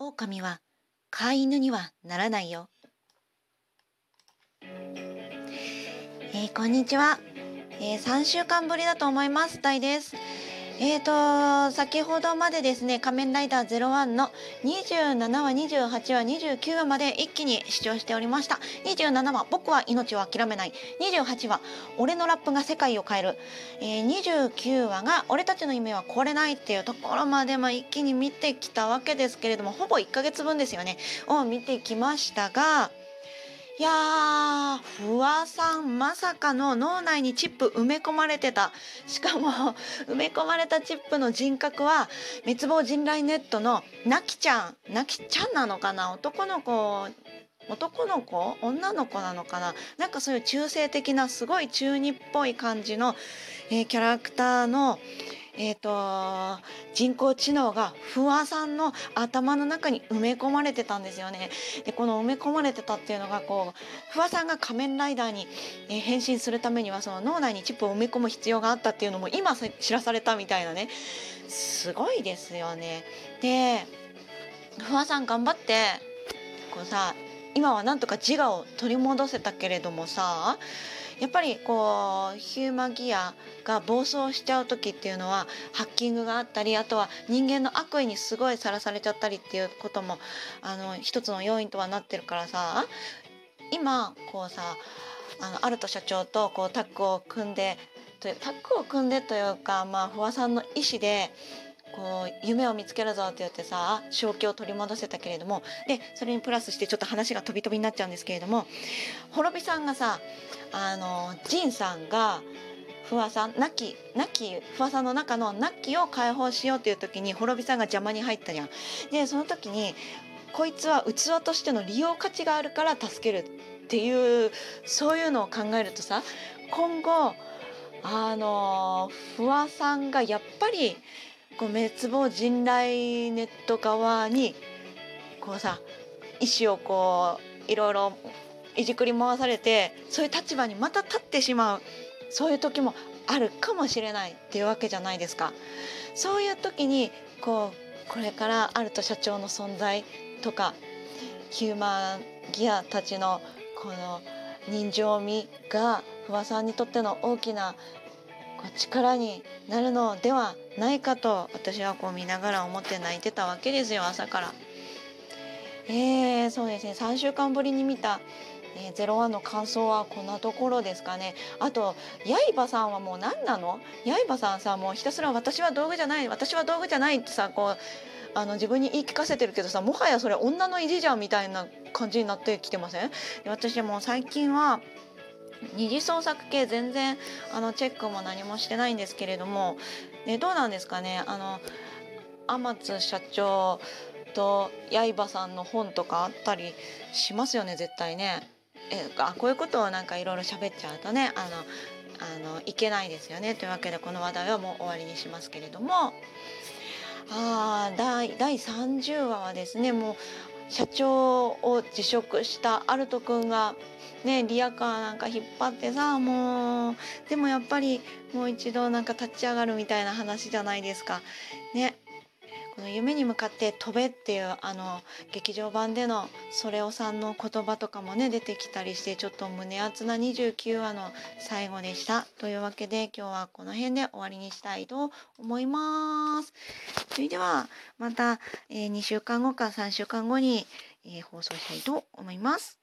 狼は飼い犬にはならないよ。えー、こんにちは、えー、3週間ぶりだと思います。大です。えーと先ほどまでですね仮面ライダー01の27話28話29話まで一気に視聴しておりました。27話僕は命を諦めない。28話俺のラップが世界を変える、えー、29話が俺たちの夢は壊れないっていうところまでまあ一気に見てきたわけですけれどもほぼ1ヶ月分ですよね。を見てきましたがいやー、不破さん、まさかの脳内にチップ埋め込まれてた。しかも、埋め込まれたチップの人格は、滅亡人雷ネットのなきちゃん。なきちゃんなのかな？男の子、男の子？女の子なのかな？なんかそういう中性的な、すごい中二っぽい感じの、えー、キャラクターの、えーと、人工知能が不破さんの頭の中に埋め込まれてたんですよね。でこの埋め込まれてたっていうのがこう不破さんが仮面ライダーに、え、変身するためにはその脳内にチップを埋め込む必要があったっていうのも今知らされたみたいなねすごいですよね。で不破さん頑張ってこうさ今はなんとか自我を取り戻せたけれどもさやっぱりこうヒューマギアが暴走しちゃう時っていうのはハッキングがあったりあとは人間の悪意にすごいさらされちゃったりっていうこともあの一つの要因とはなってるからさ今こうさあのアルト社長とこうタッグを組んでタッグを組んでというかまあ不破さんの意思でこう夢を見つけるぞって言ってさ正気を取り戻せたけれどもでそれにプラスしてちょっと話が飛び飛びになっちゃうんですけれども滅びさんがさあの仁さんが不破さん亡き亡き不破さんの中の亡きを解放しようっていう時に滅びさんが邪魔に入ったじゃん。でその時にこいつは器としての利用価値があるから助けるっていうそういうのを考えるとさ今後あの不破さんがやっぱりこう滅亡人雷ネット側にこうさ意思をこういろいろいじくり回されてそういう立場にまた立ってしまうそういう時もあるかもしれないっていうわけじゃないですか。そういう時にこうこれからアルト社長の存在とかヒューマンギアたちのこの人情味が不破さんにとっての大きな力になるのではないかと私はこう見ながら思って泣いてたわけですよ朝から。えー、そうですね。3週間ぶりに見たえー、01の感想はこんなところですかね。あと刃さんはもう何なの？刃さんさもうひたすら私は道具じゃない私は道具じゃないってさこうあの自分に言い聞かせてるけどさもはやそれ女の意地じゃんみたいな感じになってきてません？私も最近は二次創作系全然あのチェックも何もしてないんですけれども、ね、どうなんですかね？あの天津社長と刃さんの本とかあったりしますよね絶対ね。えあこういうことをなんかいろいろ喋っちゃうとねあのあのいけないですよねというわけでこの話題はもう終わりにしますけれどもあ第第30話はですねもう社長を辞職したアルト君がねリアカーなんか引っ張ってさもうでもやっぱりもう一度なんか立ち上がるみたいな話じゃないですか。ねこの夢に向かって飛べっていうあの劇場版でのそれおさんの言葉とかもね出てきたりしてちょっと胸熱な29話の最後でしたというわけで今日はこの辺で終わりにしたいと思います。それではまた、えー、2週間後か3週間後に、えー、放送したいと思います。